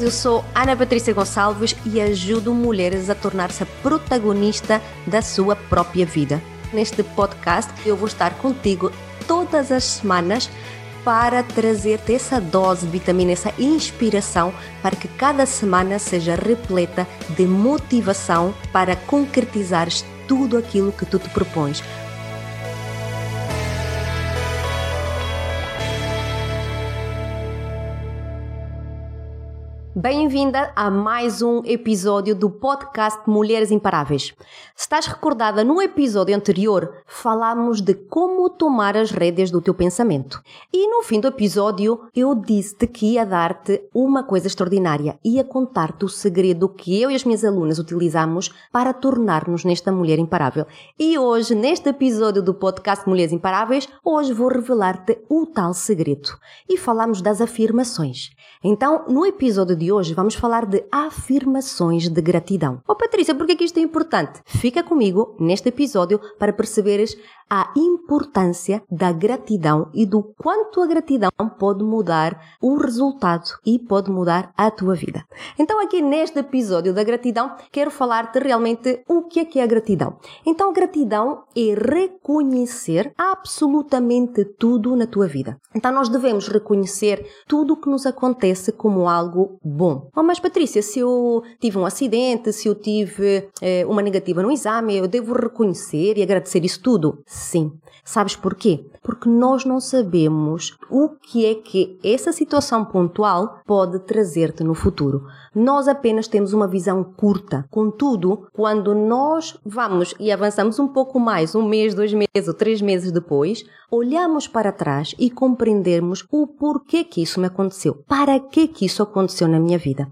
Eu sou Ana Patrícia Gonçalves e ajudo mulheres a tornar-se protagonista da sua própria vida. Neste podcast eu vou estar contigo todas as semanas para trazer-te essa dose de vitamina, essa inspiração para que cada semana seja repleta de motivação para concretizares tudo aquilo que tu te propões. Bem-vinda a mais um episódio do podcast Mulheres Imparáveis. Se estás recordada, no episódio anterior falámos de como tomar as rédeas do teu pensamento. E no fim do episódio eu disse-te que ia dar-te uma coisa extraordinária, ia contar-te o segredo que eu e as minhas alunas utilizamos para tornar-nos nesta mulher imparável. E hoje, neste episódio do podcast Mulheres Imparáveis, hoje vou revelar-te o tal segredo. E falamos das afirmações. Então, no episódio de hoje, vamos falar de afirmações de gratidão. Oh Patrícia, por que, que isto é importante? Fica comigo neste episódio para perceberes a importância da gratidão e do quanto a gratidão pode mudar o resultado e pode mudar a tua vida. Então, aqui neste episódio da gratidão, quero falar-te realmente o que é que é a gratidão. Então, gratidão é reconhecer absolutamente tudo na tua vida. Então, nós devemos reconhecer tudo o que nos acontece como algo bom. Oh, mas Patrícia, se eu tive um acidente, se eu tive eh, uma negativa no exame, eu devo reconhecer e agradecer isso tudo? Sim. Sabes porquê? Porque nós não sabemos o que é que essa situação pontual pode trazer-te no futuro. Nós apenas temos uma visão curta. Contudo, quando nós vamos e avançamos um pouco mais, um mês, dois meses ou três meses depois, olhamos para trás e compreendemos o porquê que isso me aconteceu. Para que que isso aconteceu na minha vida?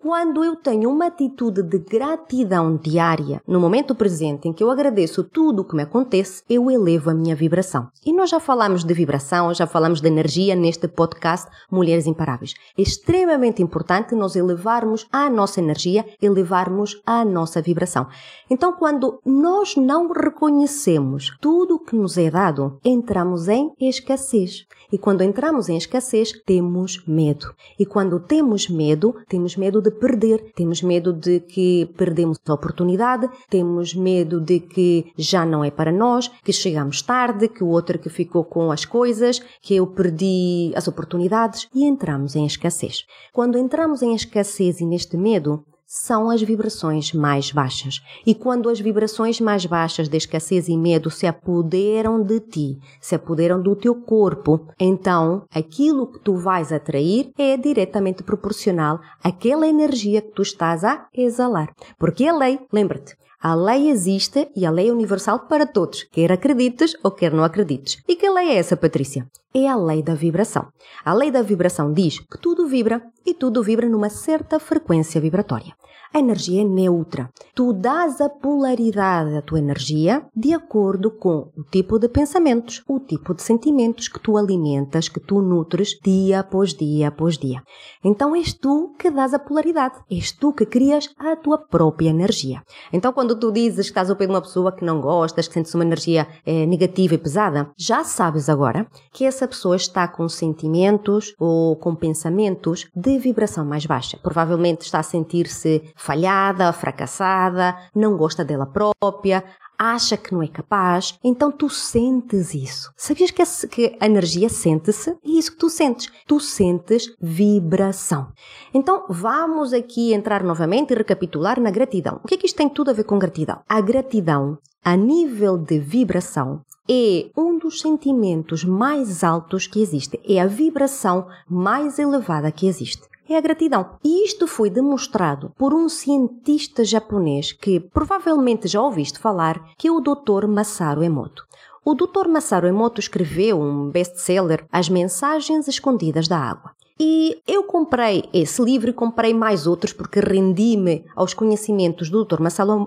Quando eu tenho uma atitude de gratidão diária, no momento presente em que eu agradeço tudo o que me acontece, eu elevo a minha vibração. E nós já falamos de vibração, já falamos de energia neste podcast Mulheres Imparáveis. É extremamente importante nós elevarmos a nossa energia, elevarmos a nossa vibração. Então, quando nós não reconhecemos tudo o que nos é dado, entramos em escassez. E quando entramos em escassez, temos medo. E quando temos medo, temos medo de perder, temos medo de que perdemos a oportunidade, temos medo de que já não é para nós, que chegamos tarde, que o outro que ficou com as coisas, que eu perdi as oportunidades e entramos em escassez. Quando entramos em escassez e neste medo, são as vibrações mais baixas. E quando as vibrações mais baixas de escassez e medo se apoderam de ti, se apoderam do teu corpo, então aquilo que tu vais atrair é diretamente proporcional àquela energia que tu estás a exalar. Porque a lei, lembra-te, a lei existe e a lei é universal para todos, quer acredites ou quer não acredites. E que lei é essa, Patrícia? É a lei da vibração. A lei da vibração diz que tudo vibra e tudo vibra numa certa frequência vibratória. A energia é neutra. Tu dás a polaridade da tua energia de acordo com o tipo de pensamentos, o tipo de sentimentos que tu alimentas, que tu nutres dia após dia após dia. Então és tu que dás a polaridade. És tu que crias a tua própria energia. Então quando tu dizes que estás ao pé de uma pessoa que não gostas, que sentes uma energia é, negativa e pesada, já sabes agora que essa pessoa está com sentimentos ou com pensamentos de vibração mais baixa. Provavelmente está a sentir-se falhada, fracassada, não gosta dela própria, acha que não é capaz, então tu sentes isso. Sabias que a, que a energia sente-se? É isso que tu sentes. Tu sentes vibração. Então vamos aqui entrar novamente e recapitular na gratidão. O que é que isto tem tudo a ver com gratidão? A gratidão, a nível de vibração, é um dos sentimentos mais altos que existe. É a vibração mais elevada que existe é a gratidão. E isto foi demonstrado por um cientista japonês que provavelmente já ouviste falar, que é o Dr. Masaru Emoto. O Dr. Masaru Emoto escreveu um best-seller As Mensagens Escondidas da Água. E eu comprei esse livro e comprei mais outros porque rendi-me aos conhecimentos do Dr.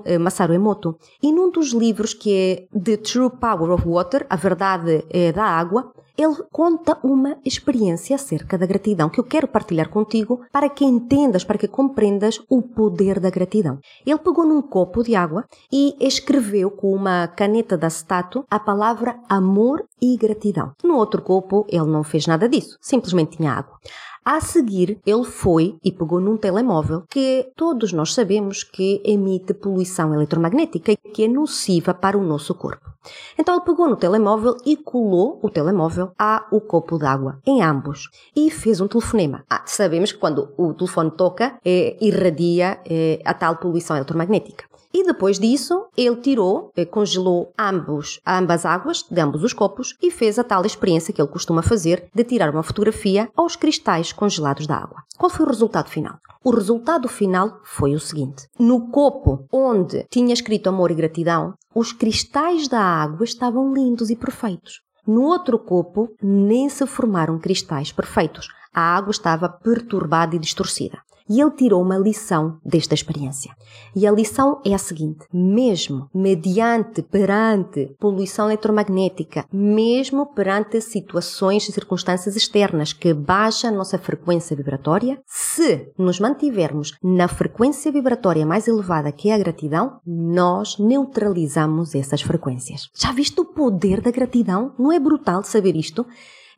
Eh, Masaru Emoto. E num dos livros que é The True Power of Water, A Verdade é da Água, ele conta uma experiência acerca da gratidão que eu quero partilhar contigo para que entendas, para que compreendas o poder da gratidão. Ele pegou num copo de água e escreveu com uma caneta de acetato a palavra amor e gratidão. No outro copo ele não fez nada disso, simplesmente tinha água. A seguir, ele foi e pegou num telemóvel que todos nós sabemos que emite poluição eletromagnética e que é nociva para o nosso corpo. Então ele pegou no telemóvel e colou o telemóvel ao copo d'água, em ambos, e fez um telefonema. Ah, sabemos que quando o telefone toca, é, irradia é, a tal poluição eletromagnética. E depois disso, ele tirou, eh, congelou ambos, ambas águas de ambos os copos e fez a tal experiência que ele costuma fazer de tirar uma fotografia aos cristais congelados da água. Qual foi o resultado final? O resultado final foi o seguinte: no copo onde tinha escrito amor e gratidão, os cristais da água estavam lindos e perfeitos. No outro copo, nem se formaram cristais perfeitos. A água estava perturbada e distorcida. E ele tirou uma lição desta experiência. E a lição é a seguinte: mesmo mediante, perante poluição eletromagnética, mesmo perante situações e circunstâncias externas que baixam a nossa frequência vibratória, se nos mantivermos na frequência vibratória mais elevada que é a gratidão, nós neutralizamos essas frequências. Já viste o poder da gratidão? Não é brutal saber isto?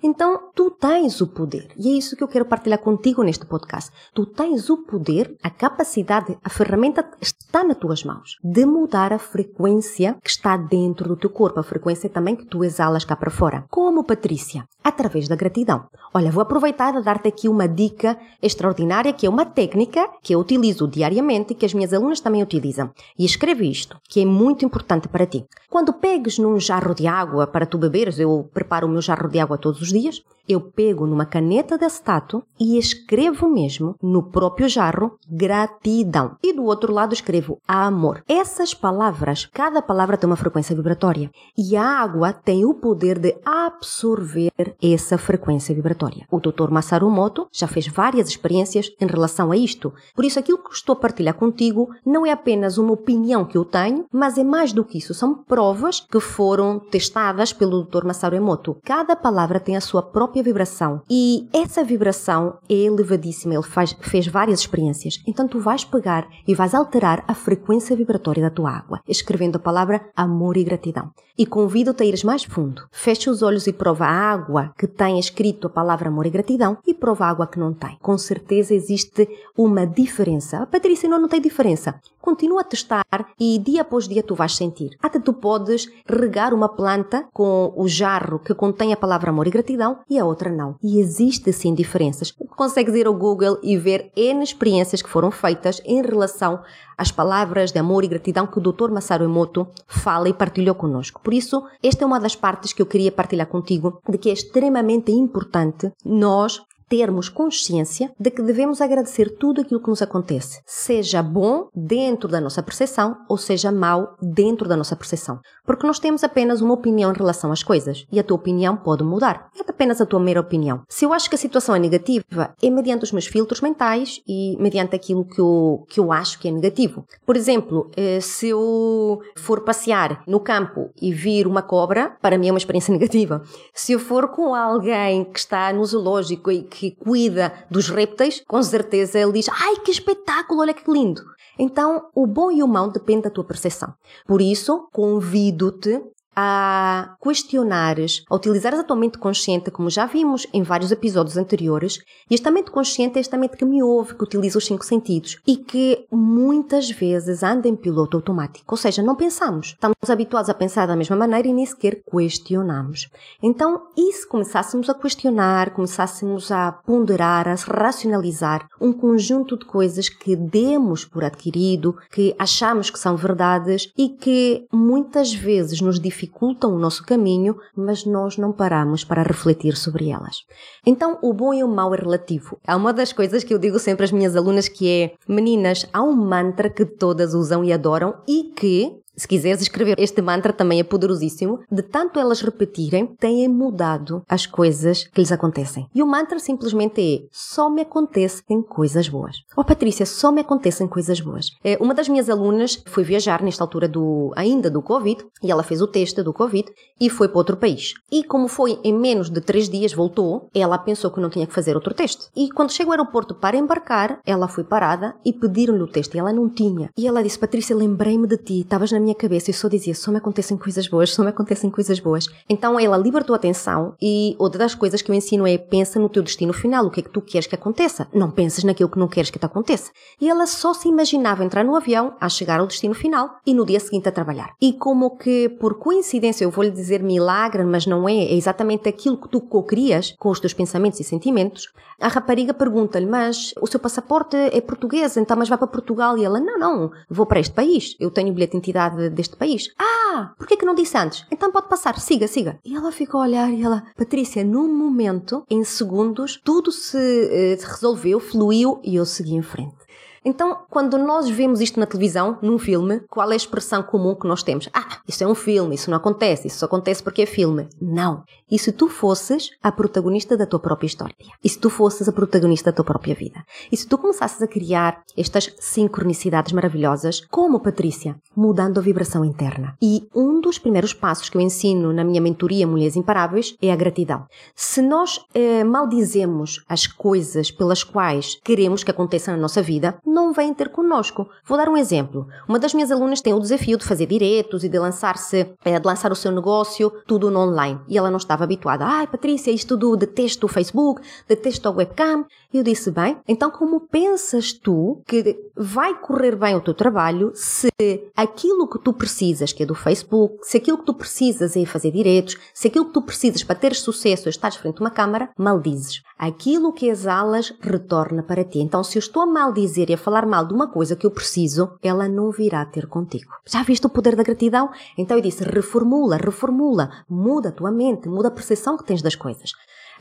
Então, tu tens o poder. E é isso que eu quero partilhar contigo neste podcast. Tu tens o poder, a capacidade, a ferramenta está nas tuas mãos de mudar a frequência que está dentro do teu corpo, a frequência também que tu exalas cá para fora. Como Patrícia? Através da gratidão. Olha, vou aproveitar e dar-te aqui uma dica extraordinária, que é uma técnica que eu utilizo diariamente e que as minhas alunas também utilizam. E escreve isto, que é muito importante para ti. Quando pegues num jarro de água para tu beberes, eu preparo o meu jarro de água todos os dias, eu pego numa caneta de acetato e escrevo mesmo no próprio jarro gratidão. E do outro lado escrevo amor. Essas palavras, cada palavra tem uma frequência vibratória e a água tem o poder de absorver essa frequência vibratória. O Dr. Masaru Moto já fez várias experiências em relação a isto. Por isso aquilo que estou a partilhar contigo não é apenas uma opinião que eu tenho, mas é mais do que isso, são provas que foram testadas pelo Dr. Masaru Emoto. Cada palavra tem a sua própria vibração e essa vibração é elevadíssima. Ele faz, fez várias experiências. Então tu vais pegar e vais alterar a frequência vibratória da tua água, escrevendo a palavra amor e gratidão. E convido-te a ires mais fundo. Fecha os olhos e prova a água que tem escrito a palavra amor e gratidão e prova a água que não tem. Com certeza existe uma diferença. A Patrícia não, não tem diferença. Continua a testar e dia após dia tu vais sentir. Até tu podes regar uma planta com o jarro que contém a palavra amor e gratidão e a outra não. E existe sim diferenças. Consegues ir ao Google e ver N experiências que foram feitas em relação às palavras de amor e gratidão que o Dr. Masaru Emoto fala e partilhou conosco. Por isso, esta é uma das partes que eu queria partilhar contigo, de que é extremamente importante nós termos consciência de que devemos agradecer tudo aquilo que nos acontece, seja bom dentro da nossa percepção ou seja mau dentro da nossa percepção. Porque nós temos apenas uma opinião em relação às coisas e a tua opinião pode mudar. É apenas a tua mera opinião. Se eu acho que a situação é negativa, é mediante os meus filtros mentais e mediante aquilo que eu, que eu acho que é negativo. Por exemplo, eh, se eu for passear no campo e vir uma cobra, para mim é uma experiência negativa. Se eu for com alguém que está no zoológico e que que cuida dos répteis, com certeza ele diz: Ai, que espetáculo, olha que lindo! Então, o bom e o mau depende da tua percepção. Por isso, convido-te a questionares, a utilizares a tua mente consciente, como já vimos em vários episódios anteriores, e esta mente consciente é esta mente que me ouve, que utiliza os cinco sentidos e que muitas vezes anda em piloto automático, ou seja, não pensamos. Estamos habituados a pensar da mesma maneira e nem sequer questionamos. Então, e se começássemos a questionar, começássemos a ponderar, a racionalizar um conjunto de coisas que demos por adquirido, que achamos que são verdades e que muitas vezes nos dificultam dificultam o nosso caminho, mas nós não paramos para refletir sobre elas. Então, o bom e o mau é relativo. Há uma das coisas que eu digo sempre às minhas alunas que é: meninas, há um mantra que todas usam e adoram e que se quiseres escrever este mantra também é poderosíssimo. De tanto elas repetirem, têm mudado as coisas que lhes acontecem. E o mantra simplesmente é: só me acontecem coisas boas. Oh Patrícia, só me acontecem coisas boas. É, uma das minhas alunas foi viajar nesta altura do ainda do Covid e ela fez o teste do Covid e foi para outro país. E como foi em menos de três dias voltou, ela pensou que não tinha que fazer outro teste. E quando chegou ao aeroporto para embarcar, ela foi parada e pediram-lhe o teste e ela não tinha. E ela disse: Patrícia, lembrei-me de ti, estavas na minha cabeça e só dizia: só me acontecem coisas boas, só me acontecem coisas boas. Então ela libertou a atenção e outra das coisas que eu ensino é: pensa no teu destino final, o que é que tu queres que aconteça. Não penses naquilo que não queres que te aconteça. E ela só se imaginava entrar no avião, a chegar ao destino final e no dia seguinte a trabalhar. E como que, por coincidência, eu vou lhe dizer milagre, mas não é, é exatamente aquilo que tu co-crias com os teus pensamentos e sentimentos, a rapariga pergunta-lhe: Mas o seu passaporte é português, então mas vai para Portugal? E ela: Não, não, vou para este país. Eu tenho o bilhete de identidade deste país. Ah, por que não disse antes? Então pode passar, siga, siga. E ela ficou a olhar e ela: Patrícia, num momento, em segundos, tudo se, eh, resolveu, fluiu e eu segui em frente. Então, quando nós vemos isto na televisão, num filme, qual é a expressão comum que nós temos? Ah, isso é um filme, isso não acontece, isso só acontece porque é filme. Não. E se tu fosses a protagonista da tua própria história? E se tu fosses a protagonista da tua própria vida? E se tu começasses a criar estas sincronicidades maravilhosas, como Patrícia, mudando a vibração interna? E um dos primeiros passos que eu ensino na minha mentoria Mulheres Imparáveis é a gratidão. Se nós eh, maldizemos as coisas pelas quais queremos que aconteçam na nossa vida, não vêm ter connosco. Vou dar um exemplo. Uma das minhas alunas tem o desafio de fazer diretos e de lançar-se, eh, de lançar o seu negócio tudo no online. E ela não estava habituada. Ai, Patrícia, isto tudo detesto o Facebook, detesto a webcam. E eu disse, bem, então como pensas tu que vai correr bem o teu trabalho se aquilo que tu precisas, que é do Facebook, se aquilo que tu precisas é fazer diretos, se aquilo que tu precisas para ter sucesso é estar frente a uma câmara, maldizes. Aquilo que exalas retorna para ti. Então, se eu estou a maldizer e a falar mal de uma coisa que eu preciso, ela não virá ter contigo. Já viste o poder da gratidão? Então eu disse, reformula, reformula, muda a tua mente, muda a percepção que tens das coisas.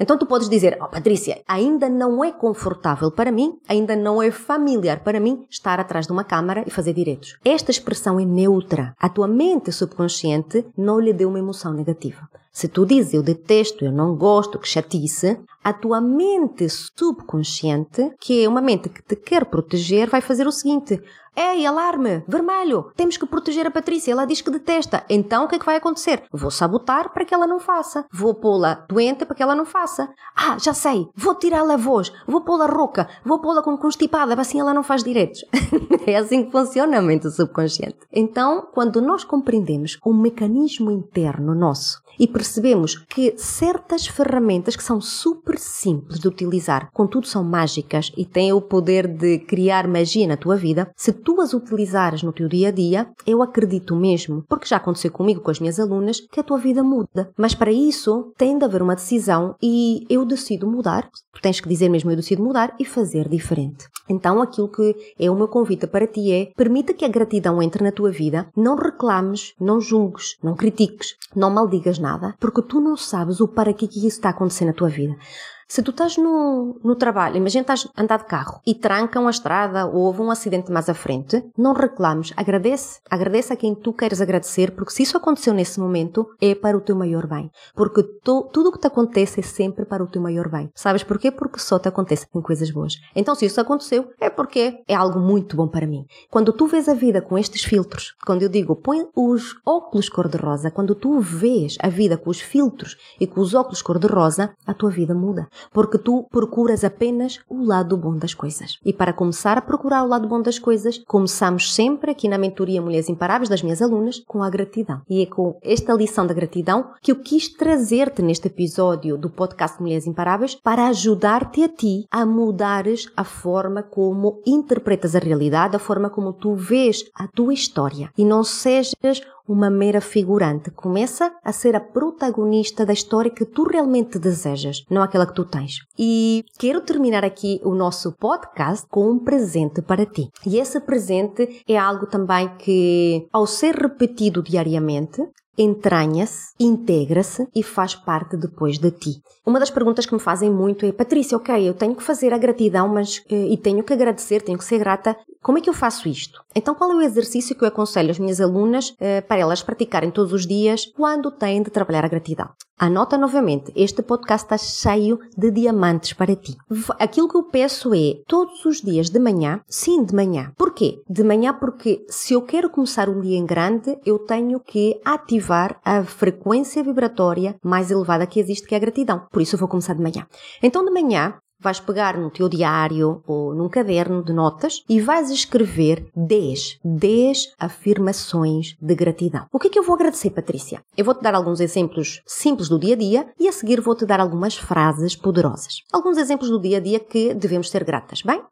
Então tu podes dizer, oh Patrícia, ainda não é confortável para mim, ainda não é familiar para mim estar atrás de uma câmara e fazer direitos. Esta expressão é neutra. A tua mente subconsciente não lhe deu uma emoção negativa. Se tu dizes eu detesto, eu não gosto, que chatice, a tua mente subconsciente, que é uma mente que te quer proteger, vai fazer o seguinte: Ei, alarme! Vermelho! Temos que proteger a Patrícia, ela diz que detesta. Então o que é que vai acontecer? Vou sabotar para que ela não faça. Vou pô-la doente para que ela não faça. Ah, já sei! Vou tirá-la a voz, vou pô-la rouca, vou pô-la com constipada, assim ela não faz direitos. é assim que funciona a mente subconsciente. Então, quando nós compreendemos o mecanismo interno nosso e percebemos que certas ferramentas que são super simples de utilizar, contudo são mágicas e têm o poder de criar magia na tua vida, se tu as utilizares no teu dia a dia, eu acredito mesmo, porque já aconteceu comigo com as minhas alunas, que a tua vida muda. Mas para isso tem de haver uma decisão e eu decido mudar. Tu tens que dizer mesmo eu decido mudar e fazer diferente. Então aquilo que é o meu convite para ti é permita que a gratidão entre na tua vida, não reclames, não julgues, não critiques, não maldigas nada, porque tu não sabes o para que isso está acontecendo na tua vida. Se tu estás no, no trabalho, imagina estás a andar de carro e trancam a estrada ou houve um acidente mais à frente, não reclames, agradece. Agradece a quem tu queres agradecer, porque se isso aconteceu nesse momento, é para o teu maior bem. Porque tu, tudo o que te acontece é sempre para o teu maior bem. Sabes porquê? Porque só te acontece com coisas boas. Então, se isso aconteceu, é porque é algo muito bom para mim. Quando tu vês a vida com estes filtros, quando eu digo põe os óculos cor-de-rosa, quando tu vês a vida com os filtros e com os óculos cor-de-rosa, a tua vida muda porque tu procuras apenas o lado bom das coisas. E para começar a procurar o lado bom das coisas, começamos sempre aqui na mentoria Mulheres Imparáveis das minhas alunas com a gratidão. E é com esta lição da gratidão que eu quis trazer-te neste episódio do podcast Mulheres Imparáveis para ajudar-te a ti a mudares a forma como interpretas a realidade, a forma como tu vês a tua história e não sejas uma mera figurante. Começa a ser a protagonista da história que tu realmente desejas, não aquela que tu tens. E quero terminar aqui o nosso podcast com um presente para ti. E esse presente é algo também que, ao ser repetido diariamente, entranha-se, integra-se e faz parte depois de ti. Uma das perguntas que me fazem muito é: Patrícia, ok, eu tenho que fazer a gratidão, mas eh, e tenho que agradecer, tenho que ser grata. Como é que eu faço isto? Então, qual é o exercício que eu aconselho as minhas alunas eh, para elas praticarem todos os dias quando têm de trabalhar a gratidão? Anota novamente, este podcast está cheio de diamantes para ti. Aquilo que eu peço é todos os dias de manhã, sim, de manhã. Porquê? De manhã porque se eu quero começar um dia em grande, eu tenho que ativar a frequência vibratória mais elevada que existe, que é a gratidão. Por isso eu vou começar de manhã. Então de manhã vais pegar no teu diário ou num caderno de notas e vais escrever 10, 10 afirmações de gratidão. O que é que eu vou agradecer, Patrícia? Eu vou-te dar alguns exemplos simples do dia a dia e a seguir vou-te dar algumas frases poderosas. Alguns exemplos do dia a dia que devemos ser gratas, bem?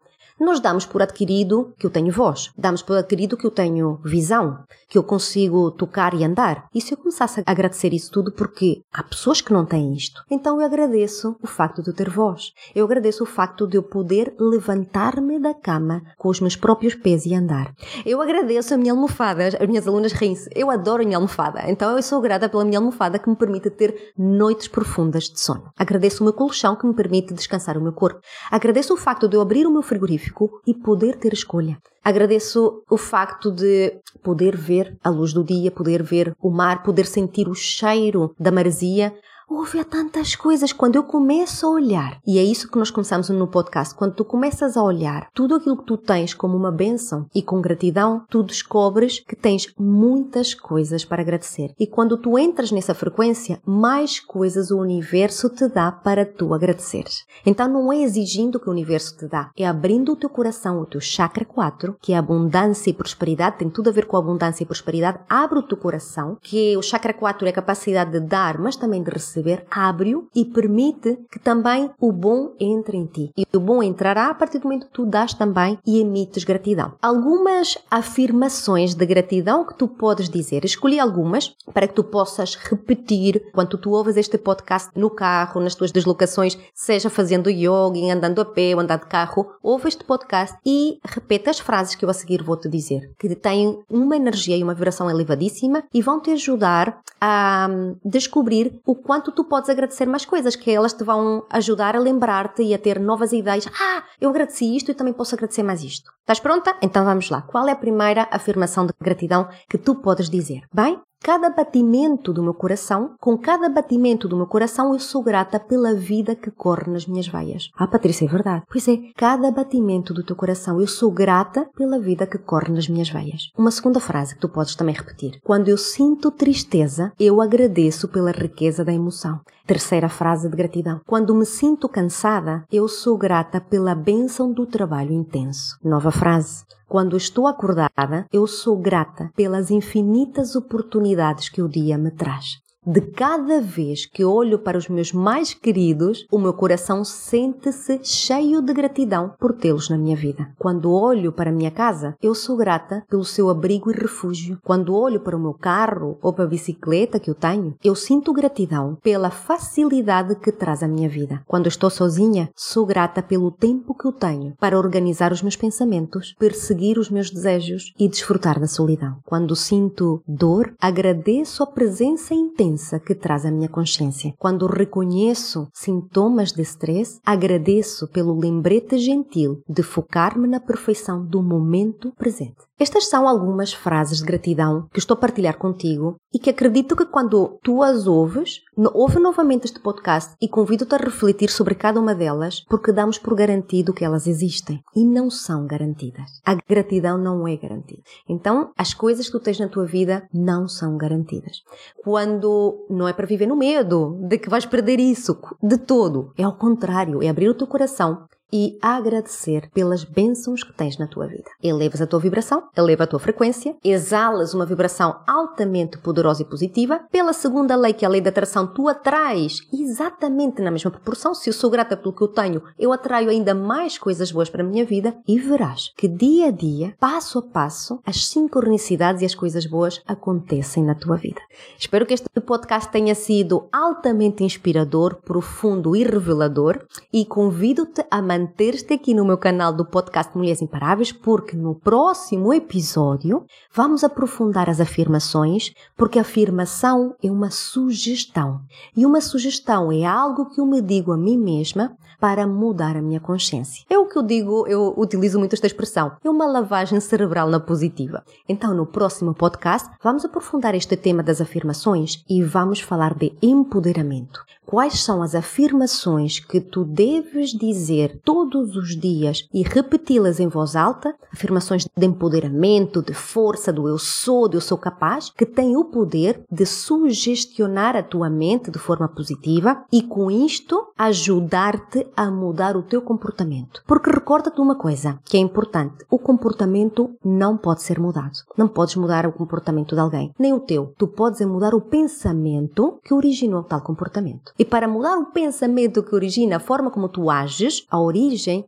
Nós damos por adquirido que eu tenho voz, damos por adquirido que eu tenho visão, que eu consigo tocar e andar. E se eu começasse a agradecer isso tudo porque há pessoas que não têm isto, então eu agradeço o facto de eu ter voz. Eu agradeço o facto de eu poder levantar-me da cama com os meus próprios pés e andar. Eu agradeço a minha almofada. As minhas alunas riem-se. Eu adoro a minha almofada. Então eu sou grata pela minha almofada que me permite ter noites profundas de sono. Agradeço o meu colchão que me permite descansar o meu corpo. Agradeço o facto de eu abrir o meu frigorífico e poder ter escolha. Agradeço o facto de poder ver a luz do dia, poder ver o mar, poder sentir o cheiro da maresia, Houve tantas coisas quando eu começo a olhar. E é isso que nós começamos no podcast. Quando tu começas a olhar tudo aquilo que tu tens como uma bênção e com gratidão, tu descobres que tens muitas coisas para agradecer. E quando tu entras nessa frequência, mais coisas o universo te dá para tu agradeceres. Então não é exigindo que o universo te dá, é abrindo o teu coração, o teu chakra 4, que é abundância e prosperidade, tem tudo a ver com abundância e prosperidade. Abre o teu coração, que o chakra 4 é a capacidade de dar, mas também de receber receber, abre-o e permite que também o bom entre em ti. E o bom entrará a partir do momento que tu dás também e emites gratidão. Algumas afirmações de gratidão que tu podes dizer. Escolhi algumas para que tu possas repetir quando tu ouves este podcast no carro, nas tuas deslocações, seja fazendo yoga, andando a pé ou andando de carro, ouve este podcast e repete as frases que eu a seguir vou te dizer, que têm uma energia e uma vibração elevadíssima e vão te ajudar a descobrir o quanto tu podes agradecer mais coisas, que elas te vão ajudar a lembrar-te e a ter novas ideias. Ah, eu agradeci isto e também posso agradecer mais isto. Estás pronta? Então vamos lá. Qual é a primeira afirmação de gratidão que tu podes dizer? Bem, Cada batimento do meu coração, com cada batimento do meu coração, eu sou grata pela vida que corre nas minhas veias. Ah, Patrícia, é verdade. Pois é, cada batimento do teu coração, eu sou grata pela vida que corre nas minhas veias. Uma segunda frase que tu podes também repetir. Quando eu sinto tristeza, eu agradeço pela riqueza da emoção. Terceira frase de gratidão. Quando me sinto cansada, eu sou grata pela bênção do trabalho intenso. Nova frase. Quando estou acordada, eu sou grata pelas infinitas oportunidades que o dia me traz. De cada vez que olho para os meus mais queridos, o meu coração sente-se cheio de gratidão por tê-los na minha vida. Quando olho para a minha casa, eu sou grata pelo seu abrigo e refúgio. Quando olho para o meu carro ou para a bicicleta que eu tenho, eu sinto gratidão pela facilidade que traz a minha vida. Quando estou sozinha, sou grata pelo tempo que eu tenho para organizar os meus pensamentos, perseguir os meus desejos e desfrutar da solidão. Quando sinto dor, agradeço a presença intensa que traz a minha consciência. Quando reconheço sintomas de stress, agradeço pelo lembrete gentil de focar-me na perfeição do momento presente. Estas são algumas frases de gratidão que estou a partilhar contigo e que acredito que quando tu as ouves, ouve novamente este podcast e convido-te a refletir sobre cada uma delas porque damos por garantido que elas existem e não são garantidas. A gratidão não é garantida. Então, as coisas que tu tens na tua vida não são garantidas. Quando não é para viver no medo de que vais perder isso de todo, é ao contrário, é abrir o teu coração e agradecer pelas bênçãos que tens na tua vida. Elevas a tua vibração, eleva a tua frequência, exalas uma vibração altamente poderosa e positiva. Pela segunda lei, que é a lei da atração, tu atrais exatamente na mesma proporção. Se eu sou grata pelo que eu tenho, eu atraio ainda mais coisas boas para a minha vida e verás que dia a dia, passo a passo, as sincronicidades e as coisas boas acontecem na tua vida. Espero que este podcast tenha sido altamente inspirador, profundo e revelador e convido-te a manter manter-te aqui no meu canal do podcast Mulheres Imparáveis, porque no próximo episódio vamos aprofundar as afirmações, porque a afirmação é uma sugestão. E uma sugestão é algo que eu me digo a mim mesma para mudar a minha consciência. É o que eu digo, eu utilizo muito esta expressão, é uma lavagem cerebral na positiva. Então, no próximo podcast, vamos aprofundar este tema das afirmações e vamos falar de empoderamento. Quais são as afirmações que tu deves dizer todos os dias e repeti-las em voz alta? Afirmações de empoderamento, de força, do eu sou, do eu sou capaz, que têm o poder de sugestionar a tua mente de forma positiva e com isto ajudar-te a mudar o teu comportamento. Porque recorda-te uma coisa que é importante: o comportamento não pode ser mudado. Não podes mudar o comportamento de alguém, nem o teu. Tu podes mudar o pensamento que originou tal comportamento. E para mudar o pensamento que origina a forma como tu ages, a origem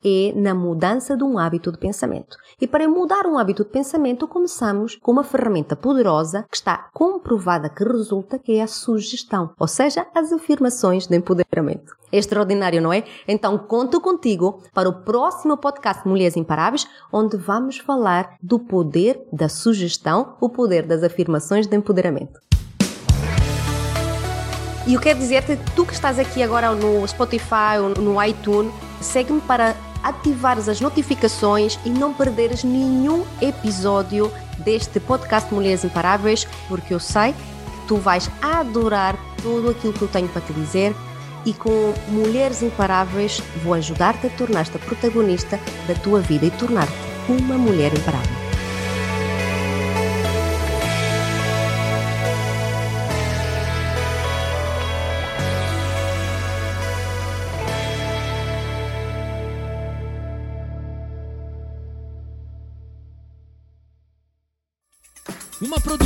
é na mudança de um hábito de pensamento. E para mudar um hábito de pensamento, começamos com uma ferramenta poderosa que está comprovada que resulta, que é a sugestão, ou seja, as afirmações de empoderamento. É extraordinário, não é? Então conto contigo para o próximo podcast Mulheres Imparáveis, onde vamos falar do poder da sugestão, o poder das afirmações de empoderamento. E eu quero dizer-te, tu que estás aqui agora no Spotify ou no iTunes, segue-me para ativares as notificações e não perderes nenhum episódio deste podcast Mulheres Imparáveis, porque eu sei que tu vais adorar tudo aquilo que eu tenho para te dizer e com Mulheres Imparáveis vou ajudar-te a tornar-te a protagonista da tua vida e tornar-te uma mulher imparável.